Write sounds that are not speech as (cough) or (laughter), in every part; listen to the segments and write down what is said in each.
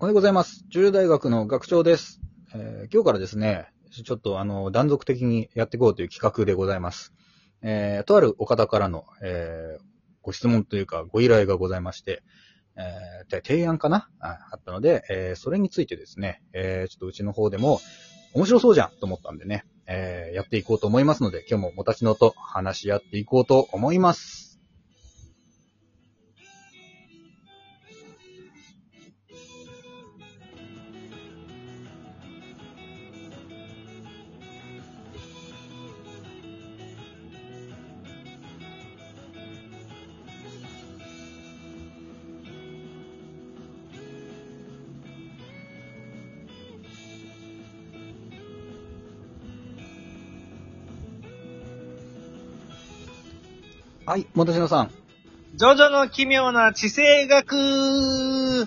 おはようございます。中大学の学長です。えー今日からですね、ちょっとあの、断続的にやっていこうという企画でございます。えーとあるお方からの、えーご質問というかご依頼がございまして、えー提案かな？ああったので、えーそれについてですね、えーちょっとうちの方でも面白そうじゃんと思ったんでね、えーやっていこうと思いますので、今日ももたちのと話し合っていこうと思います。はい、もたちのさん。ジョジョの奇妙な地政学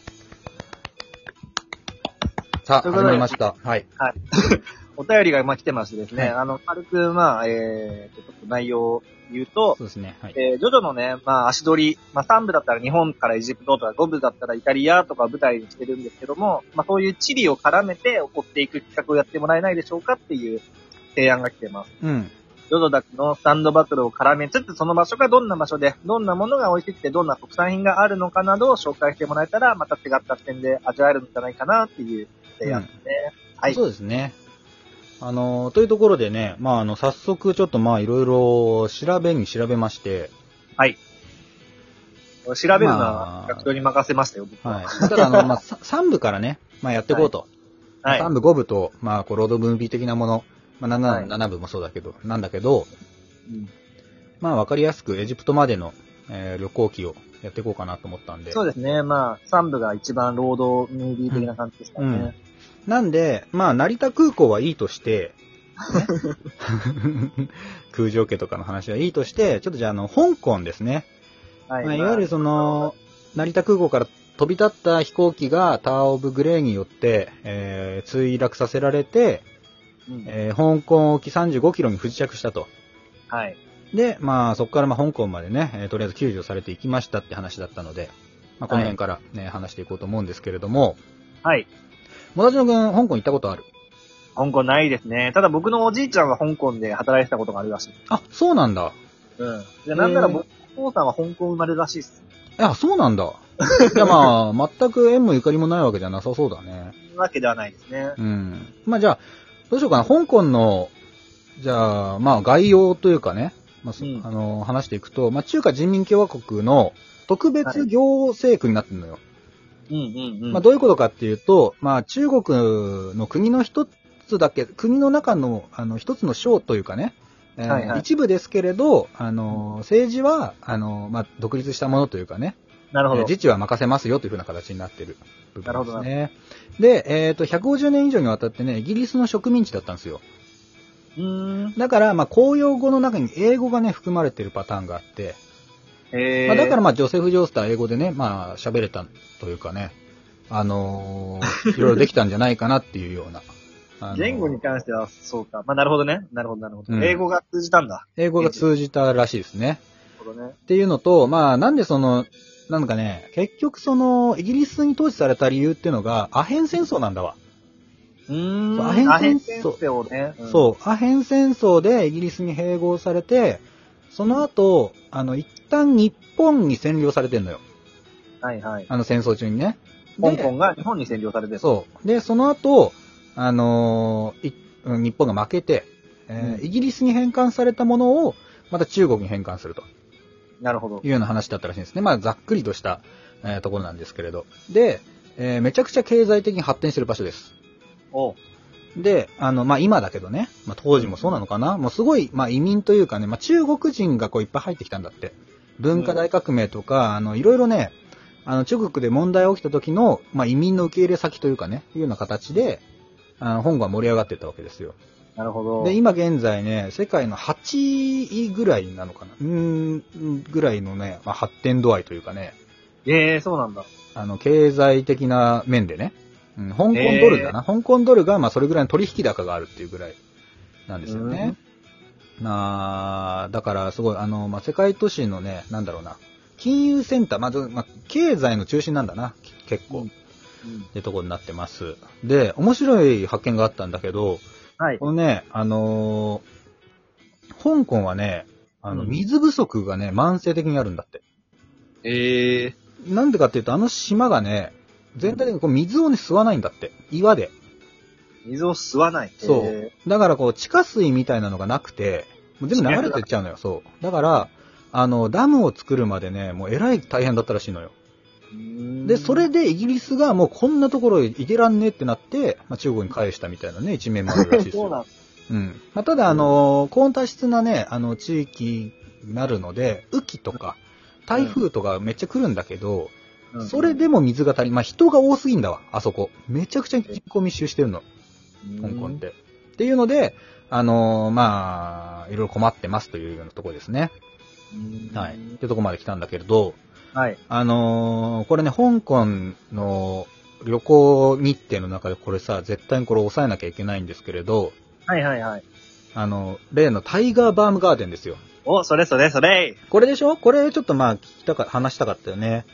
さあ、始まりました。はい。はい。(laughs) お便りがまあ来てましてですね、はいあの、軽く、まあ、えーと、ちょっと内容を言うと、そうですね。はい。えージョジョのね、まあ、足取り、まあ、3部だったら日本からエジプトとか、5部だったらイタリアとかを舞台にしてるんですけども、まあ、そういう地理を絡めて追っていく企画をやってもらえないでしょうかっていう提案が来てます。うん。ジョジョだけのスタンドバトルを絡めつつ、その場所がどんな場所で、どんなものが美味しくて、どんな特産品があるのかなどを紹介してもらえたら、また違った視点で味わえるんじゃないかなっていう提案ですね。はい。そうですね。あの、というところでね、まあ、あの、早速ちょっとまあ、いろいろ調べに調べまして、はい。調べるのまはあ学長に任せましたよ、僕は。はい。ただ、あの、まあ、3部からね、まあ、やっていこうと。はい。3部、5部と、まあ、こう、ロードムービー的なもの、まあ、7, はい7部もそうだけど、なんだけど、うんまあ、わかりやすくエジプトまでの、えー旅行記をやっていこうかなと思ったんで。そうですね。まあ、3部が一番ロードムービー的な感じですからね。なんで、まあ、成田空港はいいとして、ね (laughs) 空城家とかの話はいいとして、ちょっとじゃあ、あの、香港ですね。はい。まあ、いわゆるその、成田空港から飛び立った飛行機がタワーオブグレーによって、えー墜落させられて、うんえー香港沖35キロに不時着したと。はい。で、まあ、そこからまあ香港までね、えーとりあえず救助されていきましたって話だったので、まあ、この辺からね、話していこうと思うんですけれども、はい。もたちのくん、香港行ったことある？香港ないですね。ただ僕のおじいちゃんは香港で働いてたことがあるらしい。あ、そうなんだ。うん。で、なんなら僕、お父さんは香港生まれらしいっす。いや、そうなんだ。いや、まあ、(laughs) 全く縁もゆかりもないわけじゃなさそうだね。わけではないですね。うん。まあ、じゃあ、どうしようかな。香港の、じゃあ、まあ、概要というかね、まあ、そうんあの、話していくと、まあ、中華人民共和国の特別行政区になってるのよ。うんうんうん。まあ、どういうことかっていうと、まあ、中国の国の一つだけ、国の中の、あの、一つの省というかね、えーはいはい一部ですけれど、あの、政治は、あの、まあ、独立したものというかね、なるほど。えー自治は任せますよというふうな形になってる部分ですね。で、えっ、と、150年以上にわたってね、イギリスの植民地だったんですよ。うーん。だから、まあ、公用語の中に英語がね、含まれてるパターンがあって、えー。まあ、だからまあ、ジョセフ・ジョースター英語でね、まあ、喋れたというかね、あのー (laughs) いろいろできたんじゃないかなっていうような。あのー言語に関しては、そうか。まあ、なるほどね。なるほど、なるほど。うん英語が通じたんだ。英語が通じたらしいですね。なるほどね。っていうのと、まあ、なんでその、なんかね、結局その、イギリスに統治された理由っていうのが、アヘン戦争なんだわ。うーん。アヘン戦戦争ね。うんそう、アヘン戦争でイギリスに併合されて、その後、あの、一旦日本に占領されてんのよ。はいはい。あの戦争中にね。で香港が日本に占領されてる。そう。で、その後、あのー日本が負けて、えーうんイギリスに返還されたものを、また中国に返還するとなるほどい。うような話だったらしいんですね。まあ、ざっくりとした、えーところなんですけれど。で、えーめちゃくちゃ経済的に発展してる場所です。おうで、あの、まあ、今だけどね、まあ、当時もそうなのかな、もうすごい、まあ、移民というかね、まあ、中国人がこういっぱい入ってきたんだって。文化大革命とか、あの、いろいろね、あの、中国で問題が起きた時の、まあ、移民の受け入れ先というかね、いうような形で、あの、香港が盛り上がっていったわけですよ。なるほど。で、今現在ね、世界の8位ぐらいなのかなうーん、ぐらいのね、まあ、発展度合いというかね、ええそうなんだ。あの、経済的な面でね、うん、香港ドルだな。香港ドルが、まあ、それぐらいの取引高があるっていうぐらいなんですよね。まあ、だから、すごい、あの、まあ、世界都市のね、なんだろうな、金融センター、まず、まあ、経済の中心なんだな、き結構。うんうんってとこになってます。で、面白い発見があったんだけど、はい。このね、あのー香港はね、あの、うん水不足がね、慢性的にあるんだって。ええなんでかっていうと、あの島がね、全体的にこう水をね、吸わないんだって。岩で。水を吸わない。そうえだからこう、地下水みたいなのがなくて、もう全部流れてっちゃうのよ、そう。だから、あの、ダムを作るまでね、もうえらい大変だったらしいのよ。ーで、それでイギリスがもうこんなところ行けらんねえってなって、まあ、中国に返したみたいなね、一面もあるらしいですよ。(laughs) んうん。まあ、ただ、あの、高温多湿なね、あの、地域になるので、雨季とか、台風とかめっちゃ来るんだけど、うんそれでも水が足り、まあ、人が多すぎんだわ、あそこ。めちゃくちゃ人口密集してるの、香港って。っていうので、あのまあ、いろいろ困ってますというようなところですね。うんはい。っていうところまで来たんだけれど、はい。あのーこれね、香港の旅行日程の中でこれさ、絶対にこれ抑えなきゃいけないんですけれど、はいはいはい。あの、例のタイガーバームガーデンですよ。お、それそれそれこれでしょ？これちょっとまあ聞きたか、話したかったよね。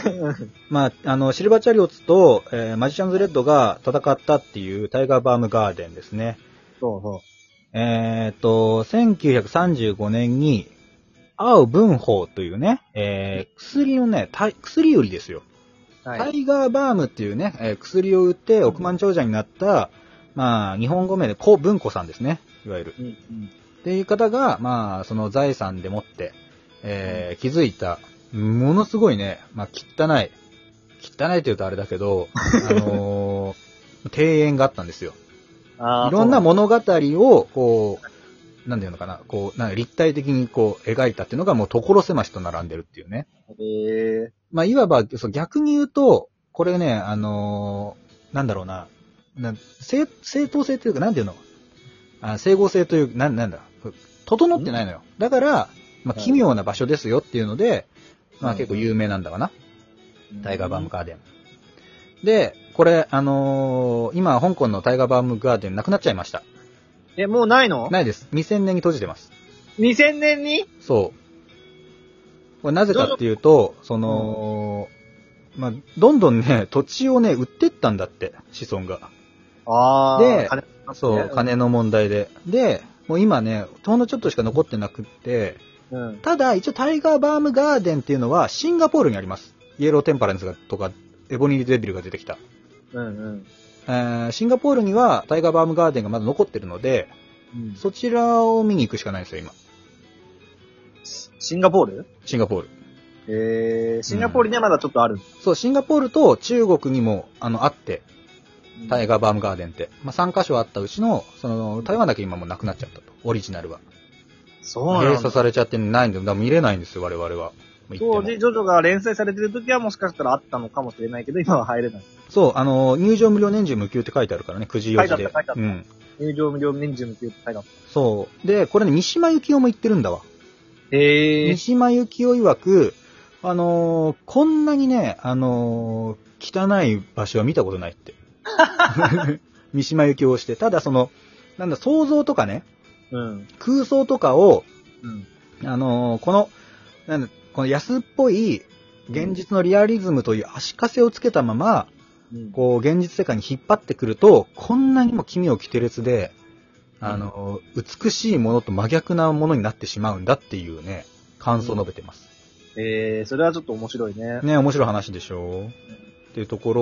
(laughs) まあ、あの、シルバーチャリオッツと、えーマジシャンズレッドが戦ったっていうタイガーバームガーデンですね。そうそえっ、と、1935年に、青文法というね、えー薬のね、た薬売りですよ。う。はタイガーバームっていうね、えー薬を売って億万長者になった、まあ、日本語名で古文庫さんですね。いわゆる。うんうん。っていう方が、まあ、その財産でもって、えー気づいた、ものすごいね、まあ、汚い、汚いと言うとあれだけど、(laughs) あのー庭園があったんですよ。いろんな物語を、こう、なんていうのかな、こう、なんか立体的にこう、描いたっていうのがもう所狭しと並んでるっていうね。へえまあ、いわば、そう逆に言うと、これね、あのーなんだろうな、な正正当性というか、なんていうの？あ整合性という、なん、なんだ、整ってないのよ。だから、まあ、奇妙な場所ですよっていうので、まあ、うん結構有名なんだかな。タイガーバームか。ガーデン。で、これ、あのー今、香港のタイガーバームガーデンなくなっちゃいました。え、もうないの？ないです。2000年に閉じてます。?2000 年に？そう。これなぜかっていうと、その、まあ、どんどんね、(laughs) 土地をね、売ってったんだって、子孫が。ああ。で金そう、金の問題で。で、もう今ね、ほんのちょっとしか残ってなくって、うん。ただ、一応タイガーバームガーデンっていうのはシンガポールにあります。イエローテンパレンスがとか、エボニーデビルが出てきた。うんうん。えーシンガポールにはタイガーバームガーデンがまだ残ってるので、うんそちらを見に行くしかないんですよ、今。シンガポール？シンガポール。えー、シンガポールにはまだちょっとある。そう、シンガポールと中国にも、あの、あって、タイガーバームガーデンって。まあ、3カ所あったうちの、その、台湾だけ今もうなくなっちゃったと。オリジナルは。そうなんだ。閉鎖されちゃってないんで、だ見れないんですよ、我々は。当時、ジョジョが連載されてる時はもしかしたらあったのかもしれないけど、今は入れない。そう、あの、入場無料年中無給って書いてあるからね、9時4時で書いてあった書いてあ。ったうん。入場無料年中無休って書いてあっそう。で、これね、三島由紀夫も言ってるんだわ。た。へ三島由紀夫曰く、あのーこんなにね、あのー汚い場所は見たことないって。(laughs) 三島由紀夫をして。ただその、なんだ、想像とかね、うん。空想とかを、うん。あのーこの、なんだ、この安っぽい現実のリアリズムという足かせをつけたまま、うん。こう、現実世界に引っ張ってくると、こんなにも奇妙奇烈で、あのー美しいものと真逆なものになってしまうんだっていうね、感想を述べてます。えー、それはちょっと面白いね。ね、面白い話でしょっていうとこ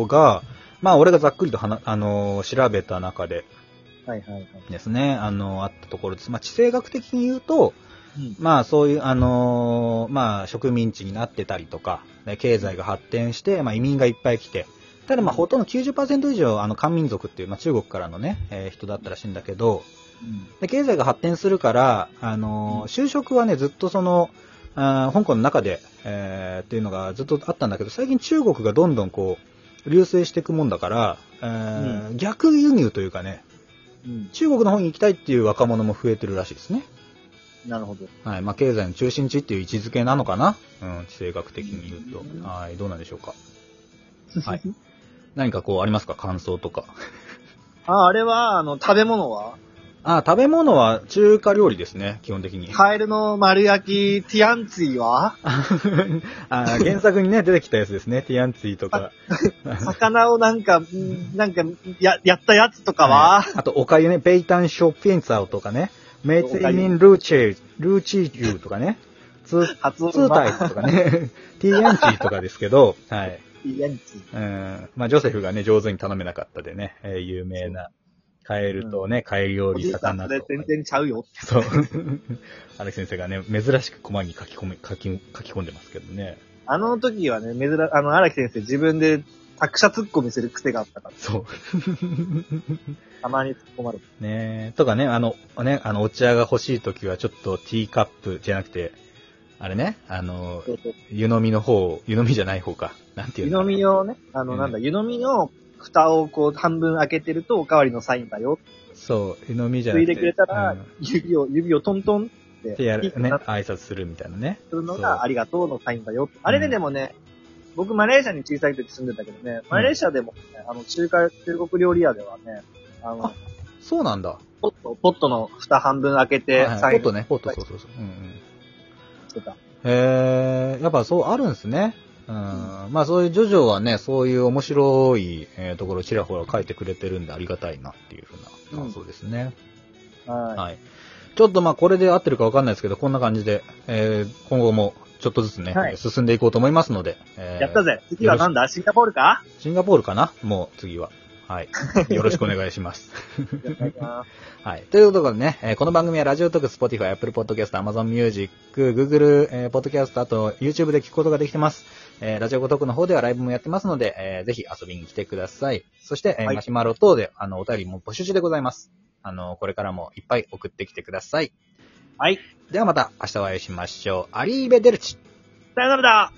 ろが、まあ、俺がざっくりとはな、あのー調べた中ではいはいはい。ですね、あのーあったところです。まあ、地政学的に言うと、うん。まあ、そういう、あのーまあ、植民地になってたりとか、ね経済が発展して、まあ、移民がいっぱい来て、ただまあ、ほとんど90%以上、あの、漢民族っていう、まあ、中国からのね、えー人だったらしいんだけど、で経済が発展するから、あのー就職はね、ずっとその、あー香港の中で、えーっていうのがずっとあったんだけど、最近中国がどんどんこう、流星していくもんだから、えー逆輸入というかね、うん。中国の方に行きたいっていう若者も増えてるらしいですね。なるほど。はい。まあ、経済の中心地っていう位置づけなのかな？うん、地政学的に言ううんと。はい。どうなんでしょうか？はい。何かこう、ありますか？感想とか。あ、あれは、あの、食べ物は？あ、食べ物は中華料理ですね、基本的に。カエルの丸焼き、ティアンツィは？(laughs) あ原作にね、出てきたやつですね。ティアンツィとか。魚をなんか、んなんか、や、やったやつとかは、あと、おかゆね、ペイタンショッピンツァオとかね。メイツイミンルーチェ、ルーチーユーとかね。ツー、ツータイプとかね。(laughs) ティーアンチーとかですけど、はい。ティアンツィ。うん。まあ、ジョセフがね、上手に頼めなかったでね、えー有名な、カエルとね、カエル料理、魚と。全然ちゃうよ。そう。(laughs) 荒木先生がね、珍しくコマに書き込み、書き、書き込んでますけどね。あの時はね、珍、あの、荒木先生自分で作者突っ込みする癖があったから、そう。(laughs) たまに突っ込まれて。ねとかね、あの、ね、あの、お茶が欲しいときはちょっとティーカップじゃなくて、あれね、あの、そうそう湯飲みの方、湯飲みじゃない方か。なんていう湯の飲みをね、あの、うんなんだ、湯飲みの蓋をこう半分開けてるとおかわりのサインだよ。そう、湯飲みじゃなくて。ついでくれたら、うん指を、指をトントンって、ってやる、ね、挨拶するみたいなね。するのがありがとうのサインだよ。あれででもね、僕マレーシアに小さい時住んでたけどね、マレーシアでもね、あの、中華、中国料理屋ではね、あのあ、そうなんだ。ポット、ポットの蓋半分開けて、はいサインポットね、ポット、そうそうそう。うんうん。してた。へえ、やっぱそうあるんですね。うん。まあそういうジョジョはね、そういう面白い、えーところちらほら書いてくれてるんでありがたいなっていうふうな感想ですね。ははい。ちょっとまあこれで合ってるかわかんないですけど、こんな感じで、えー今後もちょっとずつね、はい進んでいこうと思いますので、えい。やったぜ。次はなんだシンガポールか？シンガポールかな？もう次は。はい。(laughs) よろしくお願いします。はい。ということでね、えーこの番組はラジオトーク、Spotify、Apple Podcast、Amazon Music、Google、えー、Podcast、あと YouTube で聞くことができてます。えーラジオトークの方ではライブもやってますので、えーぜひ遊びに来てください。そして、えーはいマシュマロ等で、あの、お便りも募集中でございます。あの、これからもいっぱい送ってきてください。はい。ではまた明日お会いしましょう。アリーベデルチ。さよならだ